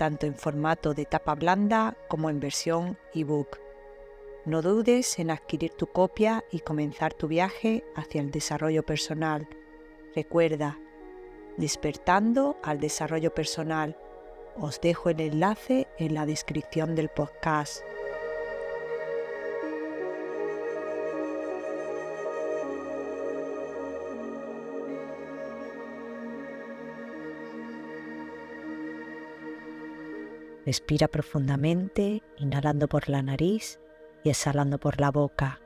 tanto en formato de tapa blanda como en versión ebook. No dudes en adquirir tu copia y comenzar tu viaje hacia el desarrollo personal. Recuerda, despertando al desarrollo personal. Os dejo el enlace en la descripción del podcast. Respira profundamente, inhalando por la nariz y exhalando por la boca.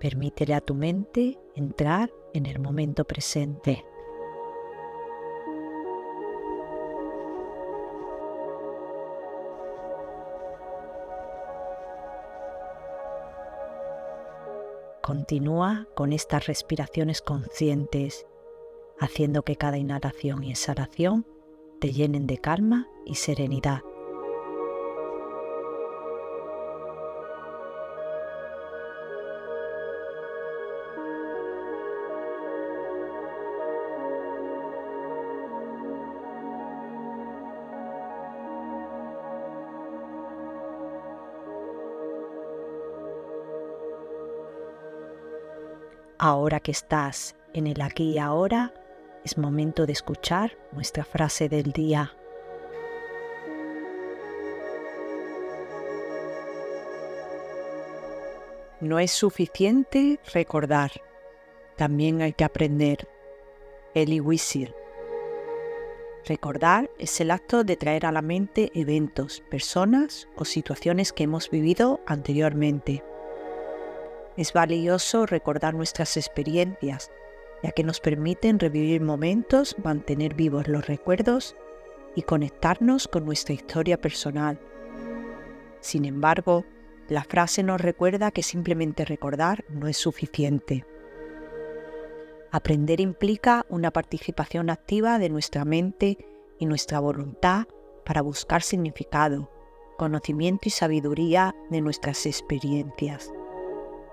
Permítele a tu mente entrar en el momento presente. Continúa con estas respiraciones conscientes, haciendo que cada inhalación y exhalación te llenen de calma y serenidad. Ahora que estás en el aquí y ahora, es momento de escuchar nuestra frase del día. No es suficiente recordar, también hay que aprender. Eli Wiesel. Recordar es el acto de traer a la mente eventos, personas o situaciones que hemos vivido anteriormente. Es valioso recordar nuestras experiencias, ya que nos permiten revivir momentos, mantener vivos los recuerdos y conectarnos con nuestra historia personal. Sin embargo, la frase nos recuerda que simplemente recordar no es suficiente. Aprender implica una participación activa de nuestra mente y nuestra voluntad para buscar significado, conocimiento y sabiduría de nuestras experiencias.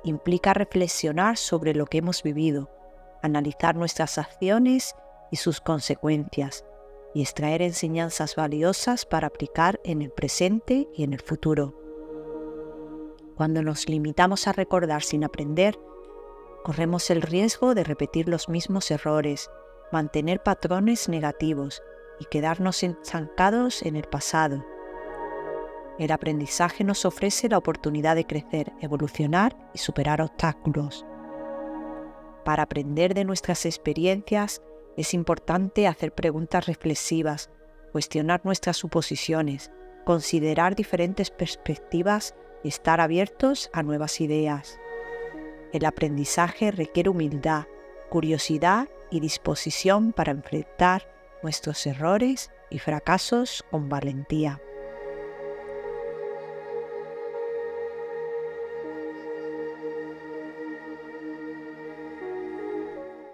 Implica reflexionar sobre lo que hemos vivido, analizar nuestras acciones y sus consecuencias, y extraer enseñanzas valiosas para aplicar en el presente y en el futuro. Cuando nos limitamos a recordar sin aprender, corremos el riesgo de repetir los mismos errores, mantener patrones negativos y quedarnos estancados en el pasado. El aprendizaje nos ofrece la oportunidad de crecer, evolucionar y superar obstáculos. Para aprender de nuestras experiencias es importante hacer preguntas reflexivas, cuestionar nuestras suposiciones, considerar diferentes perspectivas estar abiertos a nuevas ideas. El aprendizaje requiere humildad, curiosidad y disposición para enfrentar nuestros errores y fracasos con valentía.